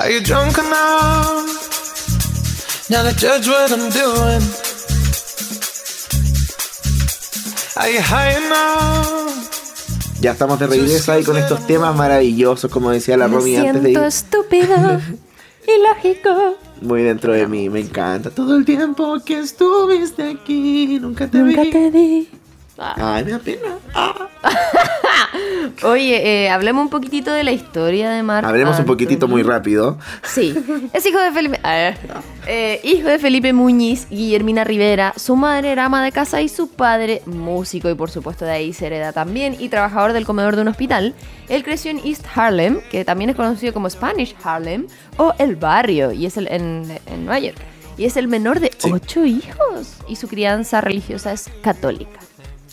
Are you drunk enough now to judge what I'm doing? Are you high enough? Ya estamos de regreso ahí con estos temas maravillosos, como decía la Romy antes de ir. estúpido y lógico. Muy dentro de mí, me encanta. Todo el tiempo que estuviste aquí, nunca te Nunca vi. te vi. Ay, me da pena. Ah. Oye, eh, hablemos un poquitito de la historia de Marc Hablemos un poquitito muy rápido. Sí, es hijo de Felipe. a ver, eh, hijo de Felipe Muñiz Guillermina Rivera. Su madre era ama de casa y su padre músico, y por supuesto de ahí se hereda también, y trabajador del comedor de un hospital. Él creció en East Harlem, que también es conocido como Spanish Harlem, o El Barrio, y es el, en, en Nueva York. Y es el menor de Sí. ocho hijos, y su crianza religiosa es católica.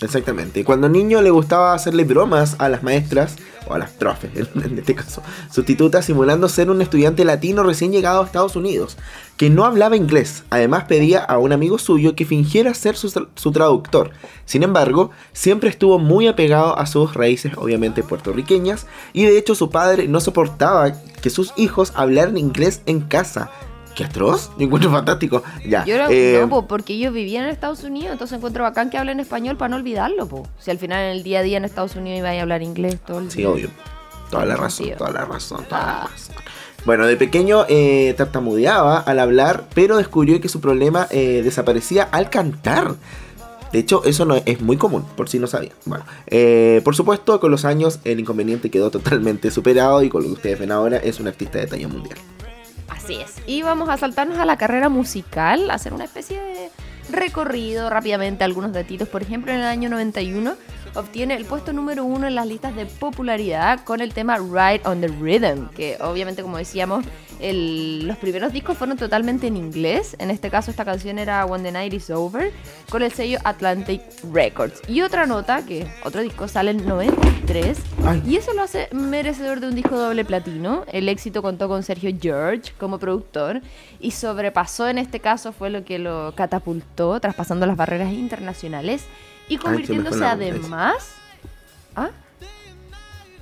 Exactamente. Cuando niño le gustaba hacerle bromas a las maestras, o a las profes, en este caso, sustitutas, simulando ser un estudiante latino recién llegado a Estados Unidos, que no hablaba inglés. Además pedía a un amigo suyo que fingiera ser su, tra- su traductor. Sin embargo, siempre estuvo muy apegado a sus raíces, obviamente puertorriqueñas, y de hecho su padre no soportaba que sus hijos hablaran inglés en casa. ¡Qué atroz! Yo encuentro fantástico. Ya. Yo era, eh, no, po, porque ellos vivían en Estados Unidos, entonces encuentro bacán que hablen español para no olvidarlo, po. Si al final en el día a día en Estados Unidos iba a hablar inglés todo el Sí, día. obvio. Toda la razón, toda la razón, toda la razón. Bueno, de pequeño eh, tartamudeaba al hablar, pero descubrió que su problema eh, desaparecía al cantar. De hecho, eso no es muy común, por si no sabía. Bueno, eh, por supuesto, con los años el inconveniente quedó totalmente superado y con lo que ustedes ven ahora es un artista de talla mundial. Así es. Y vamos a saltarnos a la carrera musical, hacer una especie de recorrido rápidamente, algunos datitos. Por ejemplo, en el año 91 obtiene el puesto número uno en las listas de popularidad con el tema Ride on the Rhythm, que obviamente, como decíamos, el- los primeros discos fueron totalmente en inglés. En este caso, esta canción era When the Night is Over, con el sello Atlantic Records. Y otra nota, que otro disco sale en 93, Ay. y eso lo hace merecedor de un disco doble platino. El éxito contó con Sergio George como productor y sobrepasó en este caso fue lo que lo catapultó, traspasando las barreras internacionales y me convirtiéndose además... ¿Ah?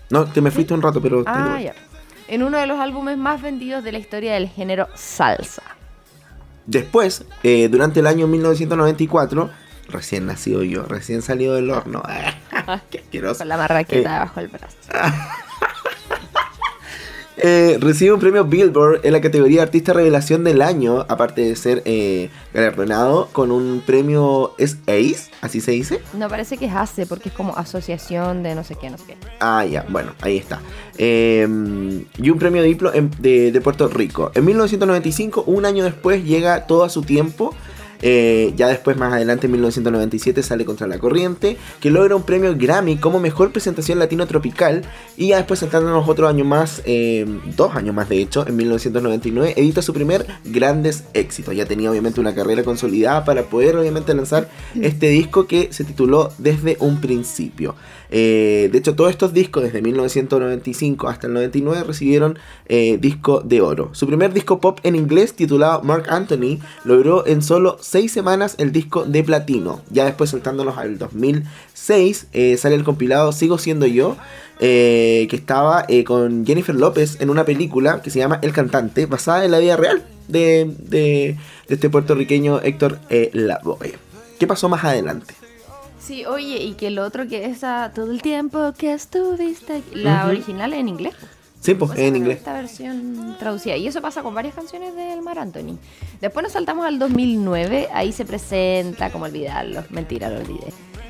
No, te me fuiste un rato, pero... Ah, ya. En uno de los álbumes más vendidos de la historia del género salsa. Después, eh, durante el año 1994, recién nacido yo, recién salido del horno. ¡Qué asqueroso! Con la marraqueta Eh. debajo del brazo. Eh, recibe un premio Billboard en la categoría Artista Revelación del Año, aparte de ser eh, galardonado con un premio. ¿Es ACE? ¿Así se dice? No parece que es ACE porque es como asociación de no sé qué, no sé qué. Ah, ya, bueno, ahí está. Eh, y un premio Diplo en- de, de Puerto Rico. En 1995, un año después, llega todo a su tiempo. Eh, ya después, más adelante, en 1997, sale Contra la Corriente, que logra un premio Grammy como mejor presentación latino tropical. Y ya después, saltándonos otro año más, eh, dos años más de hecho, en 1999, edita su primer grandes éxitos. Ya tenía obviamente una carrera consolidada para poder obviamente lanzar este disco que se tituló Desde un principio. Eh, de hecho, todos estos discos, desde 1995 hasta el 99, recibieron disco de oro. Su primer disco pop en inglés, titulado Mark Anthony, logró en solo 6 semanas el disco de platino. Ya después, saltándonos al 2006, eh, sale el compilado Sigo siendo yo. eh, que estaba eh, con Jennifer López en una película que se llama El Cantante, basada en la vida real de, de- de este puertorriqueño Héctor eh, Lavoe. ¿Qué pasó más adelante? Sí, oye, y que el otro que esa todo el tiempo que estuviste la original en inglés. Sí, pues, O sea, en inglés. Esta versión traducida. Y eso pasa con varias canciones del Mar Anthony. Después nos saltamos al 2009. Ahí se presenta, como olvidarlo. Mentira, lo olvidé.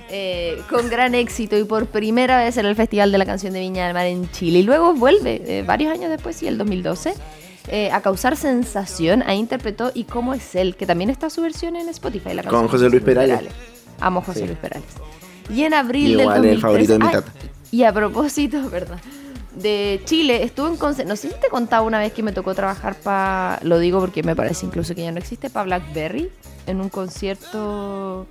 Eh, con gran éxito y por primera vez en el Festival de la Canción de Viña del Mar en Chile. Y luego vuelve, eh, varios años después, sí, el 2012, eh, a causar sensación. Ahí interpretó Y cómo es él, que también está su versión en Spotify. La Con José Luis Perales. Amo a José Sí. Luis Perales. Y en abril Igual del el 2013... favorito de mi Ay, tata. y a propósito, ¿verdad? De Chile, estuve en conce- No sé si te contaba una vez que me tocó trabajar para. Lo digo porque me parece incluso que ya no existe, para Blackberry, en un concierto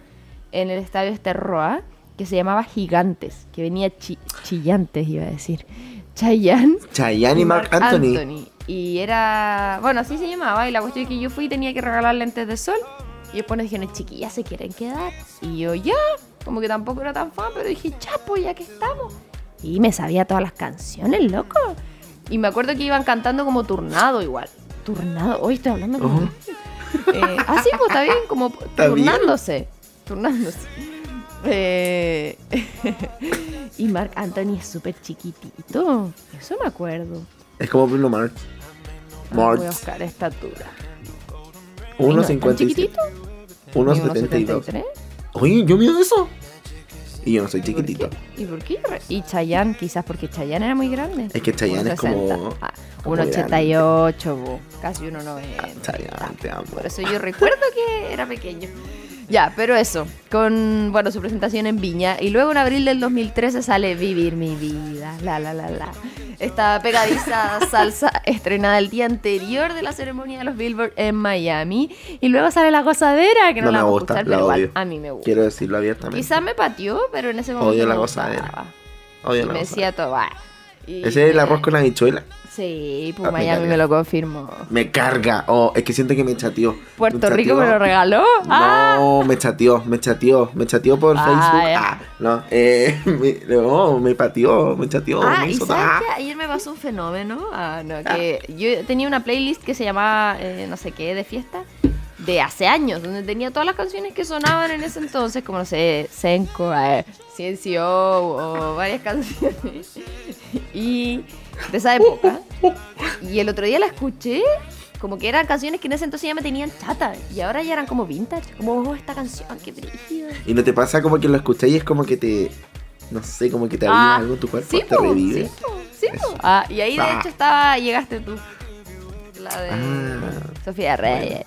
en el estadio Esterroa, que se llamaba Gigantes, que venía chi- Chillantes, iba a decir. Chayanne Chayanne y Mark Anthony. Y era. Bueno, así se llamaba. Y la cuestión es que yo fui y tenía que regalar lentes de sol. Y después nos dijeron, chiquillas, ¿se quieren quedar? Y yo, ya. Como que tampoco era tan fan, pero dije, chapo, ya que estamos. Y me sabía todas las canciones, loco. Y me acuerdo que iban cantando como turnado igual. Turnado, hoy estoy hablando como. Eh, ah, sí, pues está bien, como Está bien. turnándose. Turnándose. Eh, y Mark Anthony es súper chiquitito. Eso me acuerdo. Es como Bruno Mars. Ah, Voy a Mars. buscar estatura. Ay, no, ¿es tan 1.57. chiquitito? 1.72. 1.73. Oye, yo mido eso. Y yo no soy ¿Y por chiquitito. qué? ¿Y por qué? Y Chayanne, quizás porque Chayanne era muy grande. Es que Chayanne es como- 1.60. Ah, como 1.88, bo, casi 1.90. Chayanne, te amo. Por eso yo recuerdo que era pequeño. Ya, pero eso, con bueno su presentación en Viña. Y luego en abril del 2013 sale Vivir mi vida. La, la, la, la. Esta pegadiza salsa estrenada el día anterior de la ceremonia de los Billboard en Miami. Y luego sale La Gozadera, que no, No la me gusta, escuchar, la pero igual odio. a mí me gusta. Quiero decirlo abiertamente. Quizás me pateó, pero en ese momento Odio la me gozadera. Odio Y la me cosa. decía todo. Y- Ese es el arroz con habichuela. Sí, pues Ah, me Miami me lo confirmó. Me carga. Oh, es que siento que me chateó. Puerto Me Rico me lo regaló. ¡Ah! No, me chateó, me chateó, me chateó por Ah, Facebook. Ah, no, eh, me, no, me pateó, me chateó, Ah, me y sabes ah. que ayer me pasó un fenómeno. Ah, no, que yo tenía una playlist que se llamaba eh, no sé qué de fiesta de hace años, donde tenía todas las canciones que sonaban en ese entonces, como no sé, Senko, eh, Ciencio o varias canciones. Y de esa época. Y el otro día la escuché. Como que eran canciones que en ese entonces ya me tenían chata. Y ahora ya eran como vintage. Como, oh, esta canción, qué brígida. Y no te pasa como que lo escuché y es como que te, no sé, como que te Ah, algo en tu cuerpo, Sí, te revive. sí, sí. Ah, y ahí de Ah. hecho estaba, llegaste tú. La de Ah. Sofía Reyes.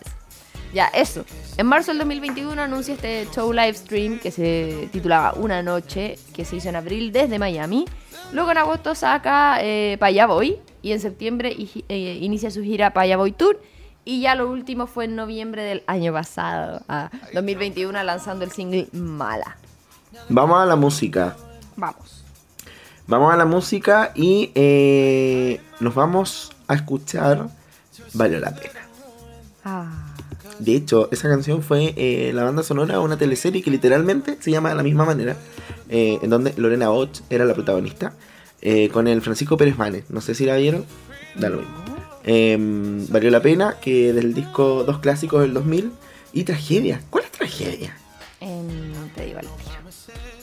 Ya, eso. En marzo del 2021 anuncia este show live stream que se titulaba Una Noche, que se hizo en abril desde Miami. Luego en agosto saca eh, Pa' Allá Voy y en septiembre eh, inicia su gira Pa' Allá Voy Tour. Y ya lo último fue en noviembre del año pasado, a 2021, lanzando el single Mala. Vamos a la música. Vamos. Vamos a la música y eh, nos vamos a escuchar Valió la pena. Ah. De hecho, esa canción fue eh, la banda sonora de una teleserie que literalmente se llama de la misma manera, eh, en donde Lorena Och era la protagonista, eh, con el Francisco Pérez Manes. No sé si la vieron, da lo mismo. Eh, valió la pena, que del disco Dos Clásicos del 2000 y Tragedia. ¿Cuál es Tragedia? En- te digo al tiro.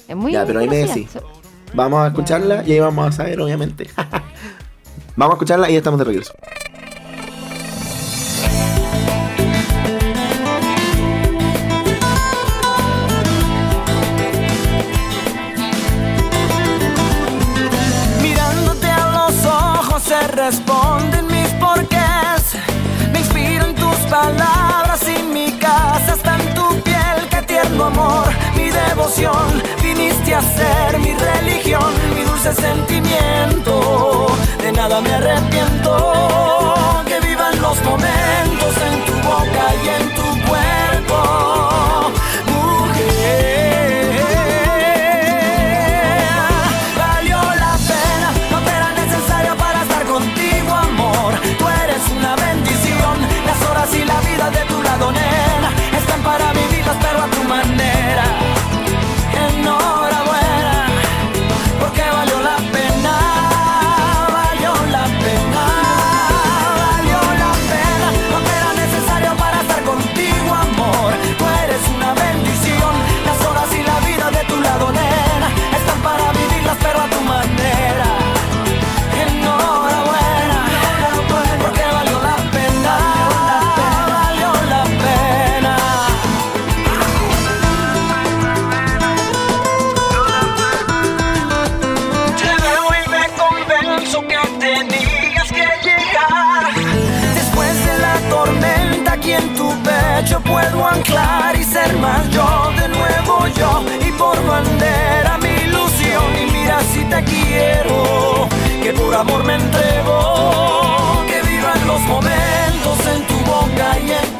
Es muy Ya, pero ahí me decís. Vamos a escucharla y ahí vamos a saber, obviamente. vamos a escucharla y ya estamos de regreso. Responden mis porqués. Me inspiran tus palabras y mi casa está en tu piel. Qué tierno amor, mi devoción. Viniste a ser mi religión, mi dulce sentimiento. De nada me arrepiento. Que vivan los momentos pero a Y por bandera mi ilusión. Y mira si te quiero, que por amor me entrego. Que vivan los momentos en tu boca y en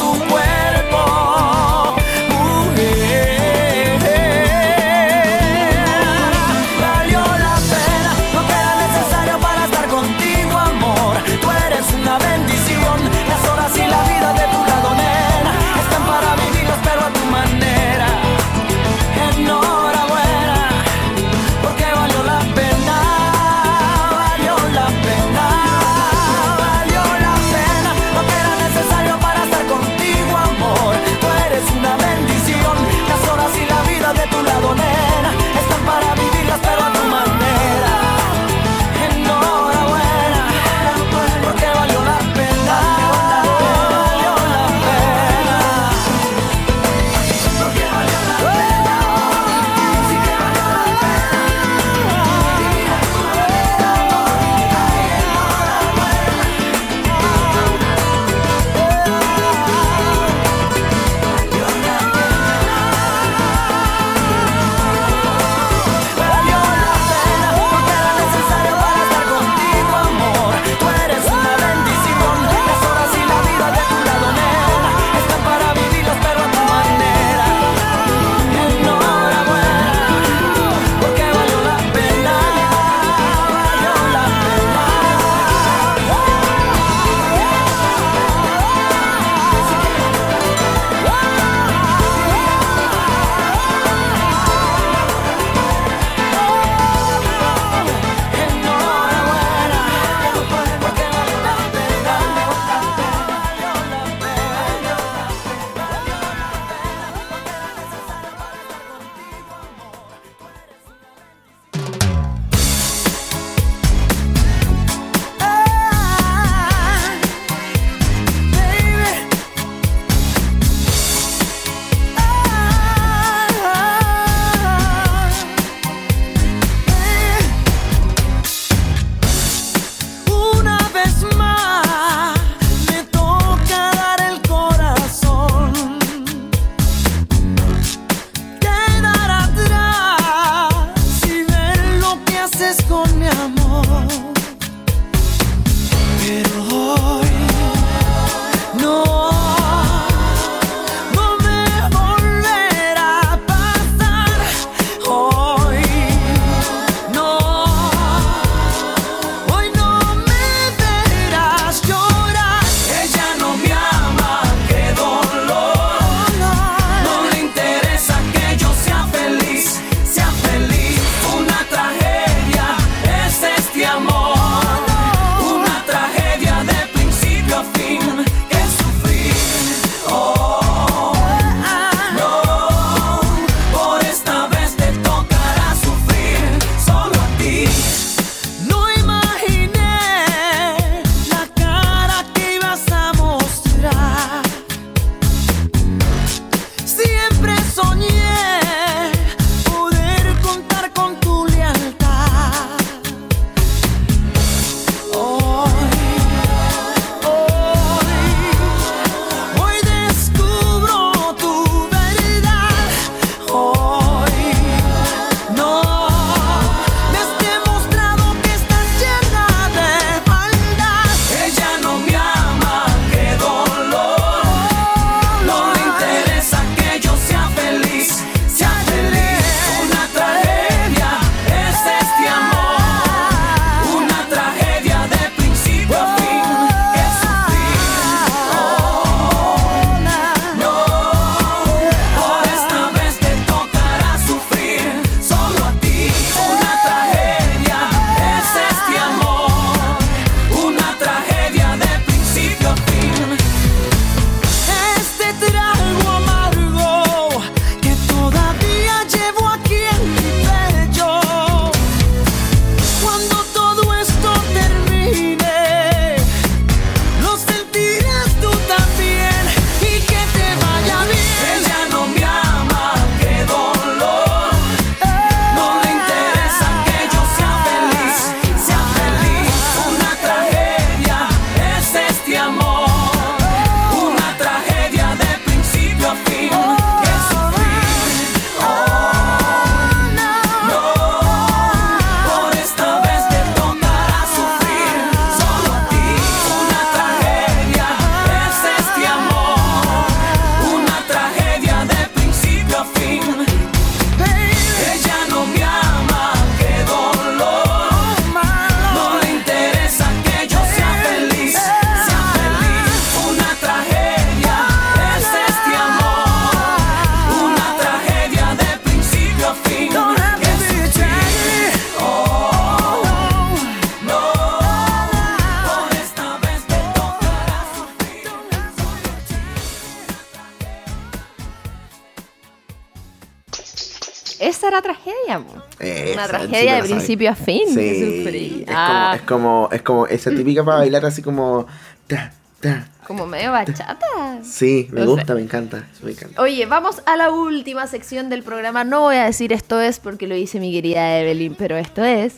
era tragedia. Esa, Una tragedia de principio a fin. Sí, es, Ah, como, es como, es como esa típica para bailar así como... ta, ta. como medio bachata. Sí, me No sé. gusta, me encanta, me encanta. Oye, vamos a la última sección del programa. No voy a decir esto es porque lo dice mi querida Evelyn, pero esto es.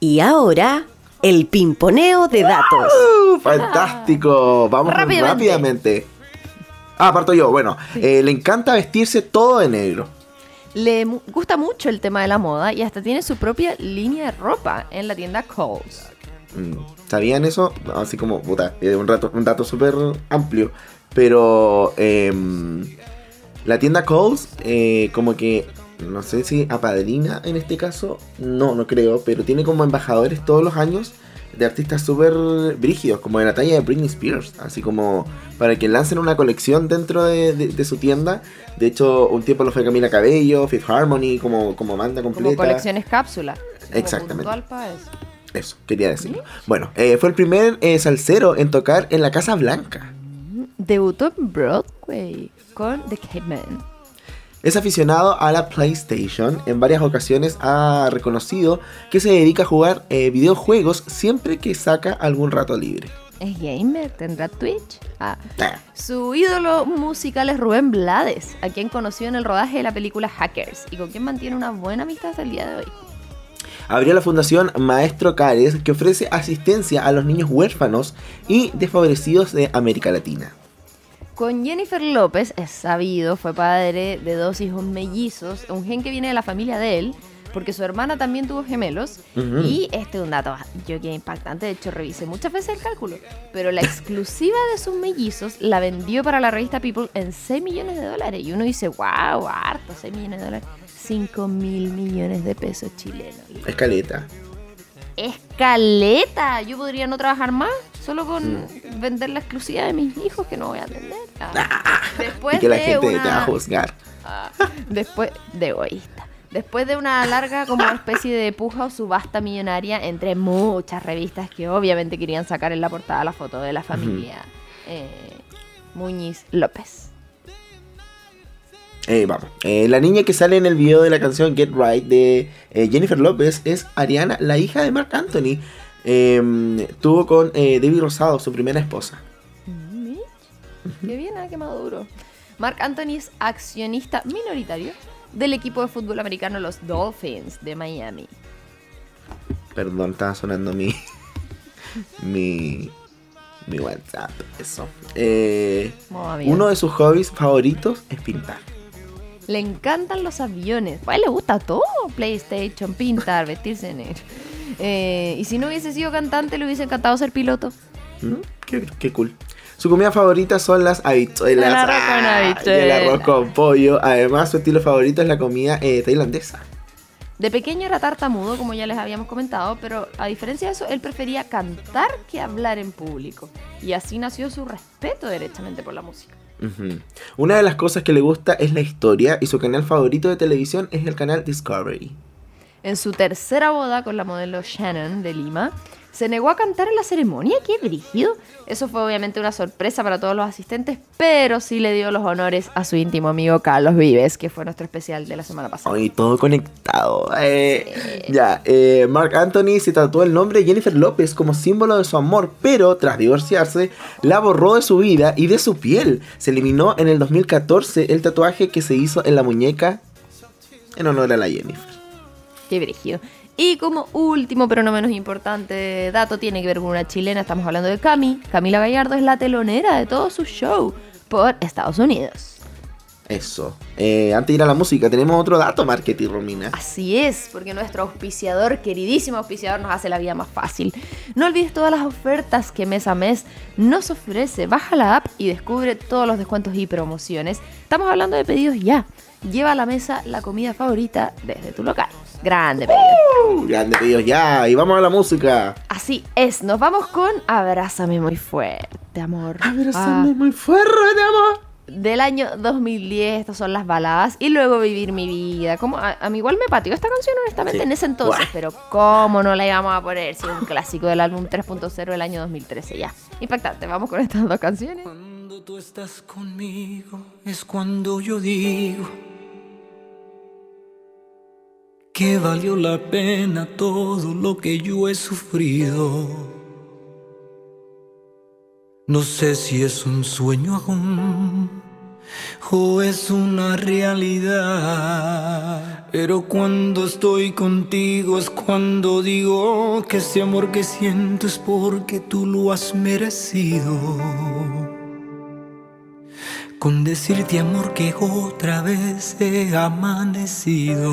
Y ahora, el pimponeo de datos. Uh, fantástico, vamos Rápidamente. rápidamente. Ah, parto yo, bueno, eh, le encanta vestirse todo de negro. Le gusta mucho el tema de la moda y hasta tiene su propia línea de ropa en la tienda Coles. Mm, ¿Sabían eso? Así como, puta, eh, un, rato, un dato súper amplio. Pero em, la tienda Coles, eh, como que, no sé si apadrina en este caso, no, no creo, pero tiene como embajadores todos los años de artistas súper brígidos, como de la talla de Britney Spears, así como para que lancen una colección dentro de, de- de su tienda. De hecho, un tiempo lo fue Camila Cabello, Fifth Harmony, como, como banda Como completa. colecciones cápsula. como Exactamente. Eso, quería decirlo. Bueno, eh, fue el primer eh, salsero en tocar en la Casa Blanca. Debutó en Broadway con The Caveman. Es aficionado a la PlayStation. En varias ocasiones ha reconocido que se dedica a jugar eh, videojuegos siempre que saca algún rato libre. Es gamer, tendrá Twitch. Ah. Su ídolo musical es Rubén Blades, a quien conoció en el rodaje de la película Hackers y con quien mantiene una buena amistad hasta el día de hoy. Abrió la fundación Maestro Cares que ofrece asistencia a los niños huérfanos y desfavorecidos de América Latina. Con Jennifer López, es sabido, fue padre de dos hijos mellizos, un gen que viene de la familia de él, porque su hermana también tuvo gemelos. Ujú. Y este es un dato, yo que impactante, de hecho revisé muchas veces el cálculo, pero la exclusiva de sus mellizos la vendió para la revista People en 6 millones de dólares. Y uno dice, wow, harto, 6 millones de dólares. 5 mil millones de pesos chilenos. Escaleta. Escaleta, yo podría no trabajar más, solo con vender la exclusiva de mis hijos que no voy a atender. Ah. Después y que la de gente una- te va a juzgar. Ah, después de egoísta. Después de una larga como especie de puja o subasta millonaria entre muchas revistas que obviamente querían sacar en la portada la foto de la familia eh, Muñiz López. Eh, vamos. Eh, la niña que sale en el video de la canción Get Right de eh, Jennifer López es Ariana, la hija de Mark Anthony. Eh, tuvo con eh, Debbie Rosado, su primera esposa. Mitch, Qué bien, ah, qué maduro. Mark Anthony es accionista minoritario del equipo de fútbol americano los Dolphins de Miami. Perdón, estaba sonando mi. mi. mi WhatsApp. Eso. Eh, uno de sus hobbies favoritos es pintar. Le encantan los aviones. A él le gusta todo. PlayStation, pintar, vestirse en él. Eh, y si no hubiese sido cantante, le hubiese encantado ser piloto. ¿Mm? Qué, qué cool. Su comida favorita son las habichuelas. El arroz con habichuela. Y el arroz con pollo. Además, su estilo favorito es la comida eh, tailandesa. De pequeño era tartamudo, como ya les habíamos comentado, pero a diferencia de eso, él prefería cantar que hablar en público. Y así nació su respeto derechamente por la música. Una de las cosas que le gusta es la historia y su canal favorito de televisión es el canal Discovery. En su tercera boda con la modelo Shannon de Lima, se negó a cantar en la ceremonia. ¡Qué brígido! Eso fue obviamente una sorpresa para todos los asistentes, pero sí le dio los honores a su íntimo amigo Carlos Vives, que fue nuestro especial de la semana pasada. Hoy todo conectado. Eh, Ya, eh, Mark Anthony se tatuó el nombre de Jennifer López como símbolo de su amor, pero tras divorciarse, la borró de su vida y de su piel. Se eliminó en el 2014 el tatuaje que se hizo en la muñeca en honor a la Jennifer. Y como último, pero no menos importante dato, tiene que ver con una chilena. Estamos hablando de Cami. Camila Gallardo es la telonera de todo su show por Estados Unidos. Eso. Eh, antes de ir a la música, tenemos otro dato, Marketing Romina. Así es, porque nuestro auspiciador, queridísimo auspiciador, nos hace la vida más fácil. No olvides todas las ofertas que mes a mes nos ofrece. Baja la app y descubre todos los descuentos y promociones. Estamos hablando de pedidos ya. Lleva a la mesa la comida favorita desde tu local. Grande pedido. Uh, grande pedidos ya. Y vamos a la música. Así es, nos vamos con Abrázame muy fuerte, amor. Abrázame Ah, muy fuerte, amor. Del año 2010, estas son las baladas. Y luego Vivir mi vida. Como, a, a mí igual me pateó esta canción, honestamente, Sí. en ese entonces. Buah. Pero ¿cómo no la íbamos a poner? Si es un clásico del álbum 3.0 del año 2013, ya. Impactante, vamos con estas dos canciones. Cuando tú estás conmigo es cuando yo digo que valió la pena todo lo que yo he sufrido. No sé si es un sueño aún o es una realidad. Pero cuando estoy contigo es cuando digo que ese amor que siento es porque tú lo has merecido. Con decirte amor que otra vez he amanecido.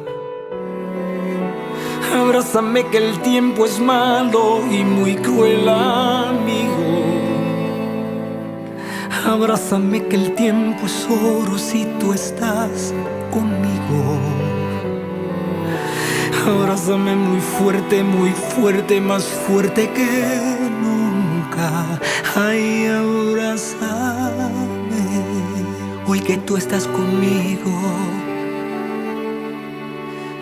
Abrázame que el tiempo es malo y muy cruel amigo. Abrázame que el tiempo es oro si tú estás conmigo. Abrázame muy fuerte, muy fuerte, más fuerte que nunca. Ay, abrázame hoy que tú estás conmigo.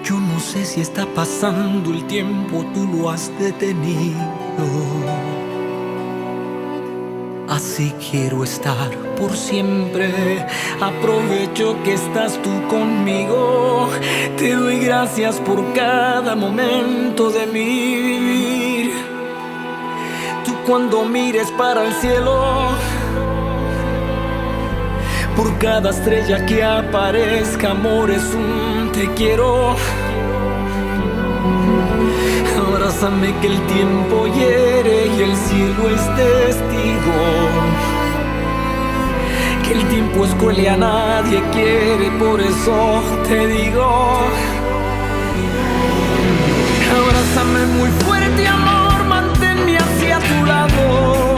Yo no sé si está pasando el tiempo, tú lo has detenido. Así quiero estar por siempre. Aprovecho que estás tú conmigo. Te doy gracias por cada momento de mi vivir. Tú cuando mires para el cielo, por cada estrella que aparezca, amor, es un te quiero. Abrázame que el tiempo hiere y el cielo es testigo. Que el tiempo es a nadie quiere, por eso te digo. Abrázame muy fuerte, amor, manténme hacia tu lado.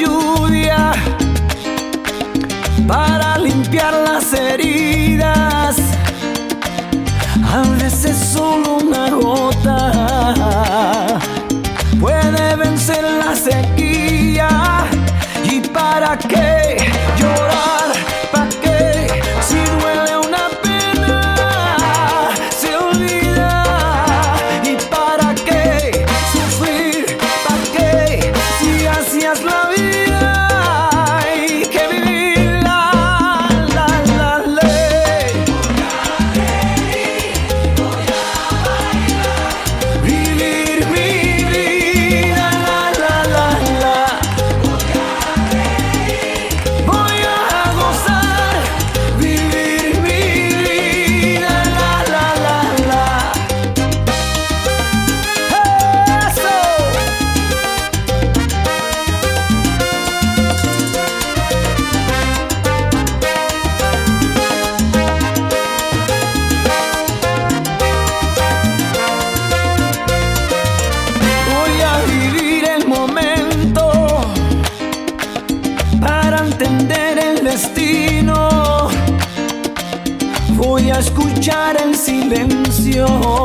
lluvia para limpiar las heridas. A veces solo una gota puede vencer la sequía. ¿Y para qué llorar? Escuchar el silencio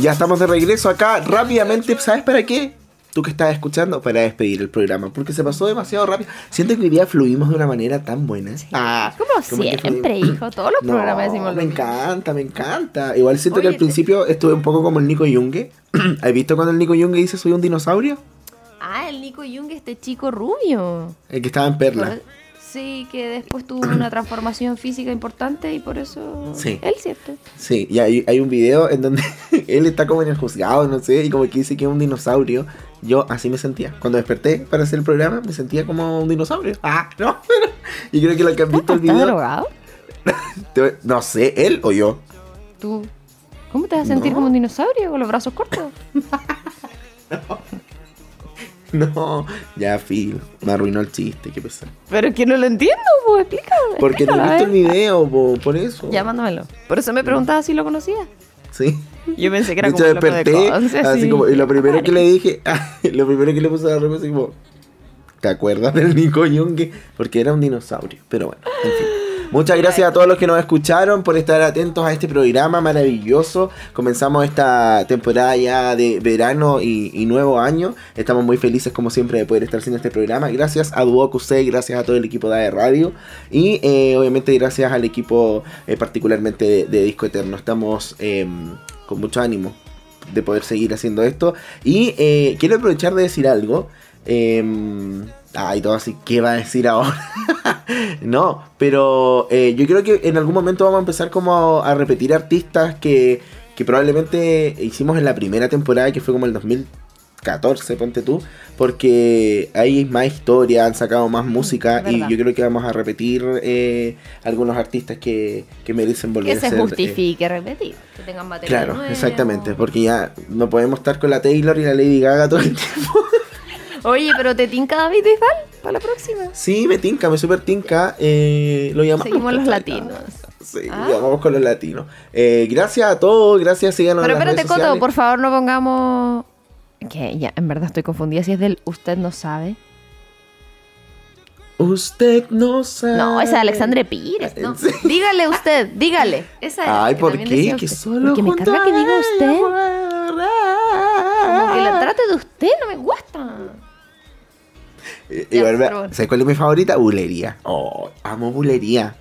Ya estamos de regreso acá rápidamente. ¿Sabes para qué? Tú que estás escuchando, para despedir el programa. Porque se pasó demasiado rápido. Siento que hoy día fluimos de una manera tan buena. Ah, Como siempre, hijo. Todos los No, programas decimos lo me encanta, me encanta. Igual siento que al principio estuve un poco como el Nico Junge. ¿Has visto cuando el Nico Junge dice soy un dinosaurio? Ah, el Nico Jung, este chico rubio. El que estaba en Perla. Sí, que después tuvo una transformación física importante y por eso. Sí. Él, ¿cierto? Sí, y hay, hay un video en donde él está como en el juzgado, no sé, y como que dice que es un dinosaurio. Yo así me sentía. Cuando desperté para hacer el programa, me sentía como un dinosaurio. Ah, no. y creo que lo que han visto el ¿Estás video. drogado? No sé, él o yo. ¿Tú? ¿Cómo te vas a sentir No. como un dinosaurio con los brazos cortos? No, ya, Phil. Me arruinó el chiste, qué pesar. Pero es que no lo entiendo, pues explícame. Porque no a visto el video, po, por eso. Ya, mándamelo. Por eso me preguntaba si lo conocía. Sí. Yo pensé que era De hecho, como loco de desperté, así sí. como, y lo primero que le dije, lo primero que le puse a la así como, ¿te acuerdas del Nico Junge? Porque era un dinosaurio, pero bueno, en fin. Muchas gracias a todos los que nos escucharon por estar atentos a este programa maravilloso. Comenzamos esta temporada ya de verano y, y nuevo año. Estamos muy felices como siempre de poder estar haciendo este programa. Gracias a Duo Q6, gracias a todo el equipo de AE Radio y eh, obviamente gracias al equipo eh, particularmente de, de Disco Eterno. Estamos eh, con mucho ánimo de poder seguir haciendo esto. Y eh, quiero aprovechar de decir algo. Eh, ay, todo así, ¿qué va a decir ahora? no, pero eh, yo creo que en algún momento vamos a empezar como a, a repetir artistas que, que probablemente hicimos en la primera temporada, que fue como el 2014, ponte tú, porque hay más historia, han sacado más música y yo creo que vamos a repetir eh, algunos artistas que, que merecen volver Que a se eh, justifique repetir. Que tengan material Claro, nuevo. exactamente, porque ya no podemos estar con la Taylor y la Lady Gaga todo el tiempo. Oye, pero te tinca David Bisbal para la próxima. Sí, me tinca, me super tinca. Eh, lo llamamos. Seguimos los latinos. Sí, Ah. llamamos con los latinos. Eh, gracias a todos, gracias, síganos Pero en las espérate, redes Coto, por favor no pongamos... Que ya, en verdad estoy confundida si es del usted no sabe. Usted no sabe. No, esa es Alexandre Pires. Dígale usted, dígale. Esa es, Ay, ¿por qué? Que solo Porque me carga que diga usted. Como que la trate de usted, no me gusta. Bueno. ¿Sabes cuál es mi favorita? Bulería. Oh, amo bulería.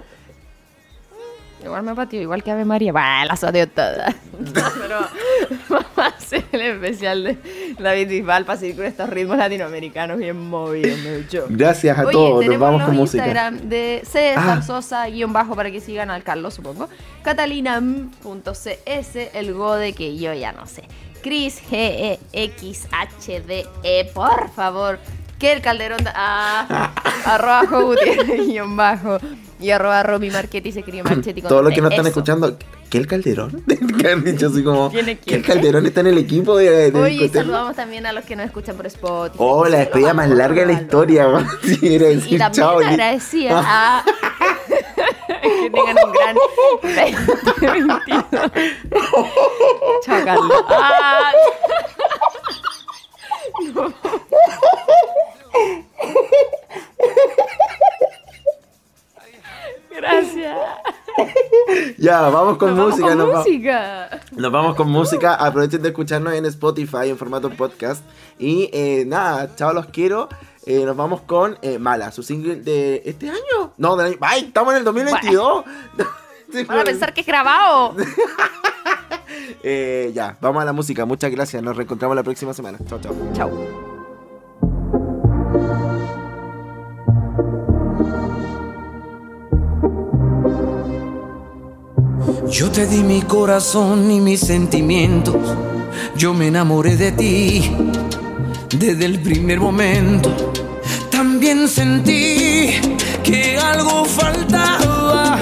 Igual me pateó, igual que Ave María. Bah, las odio todas. Pero vamos a hacer el especial de David Bisbal para seguir con estos ritmos latinoamericanos bien movidos, mucho. Gracias a Oye, todos, nos vamos con música. Instagram de César Ah. Sosa, guion bajo, para que sigan al Carlos, supongo. Catalina.cs, el Gode, que yo ya no sé. Chris G E X H D E, por favor. Que el Calderón. da- Ah, arroba Gutiérrez, guion bajo. Y arroba Romy Marchetti se escribe Marchetti con Todos los que nos están eso. escuchando, ¿qué el Calderón? que han dicho así como, ¿Quién es ¿qué el Calderón está en el equipo de, de Oye, saludamos también a los que nos escuchan por Spotify. Oh, la despedida más larga de la historia, man. Sí, Y también chao. Agradecía a que tengan un gran 2022. Chao, Carlos. Ah. No. Gracias. Ya, vamos con Nos vamos música. con nos, va- música. nos vamos con música. Aprovechen de escucharnos en Spotify en formato podcast. Y eh, nada, chao, los quiero. Eh, nos vamos con eh, Mala, su single de este año. No, del año. ¡Ay! Estamos en el 2022. Van a pensar que es grabado. Eh, ya, vamos a la música. Muchas gracias. Nos reencontramos la próxima semana. Chao, chao. Chao. Yo te di mi corazón y mis sentimientos. Yo me enamoré de ti desde el primer momento. También sentí que algo faltaba.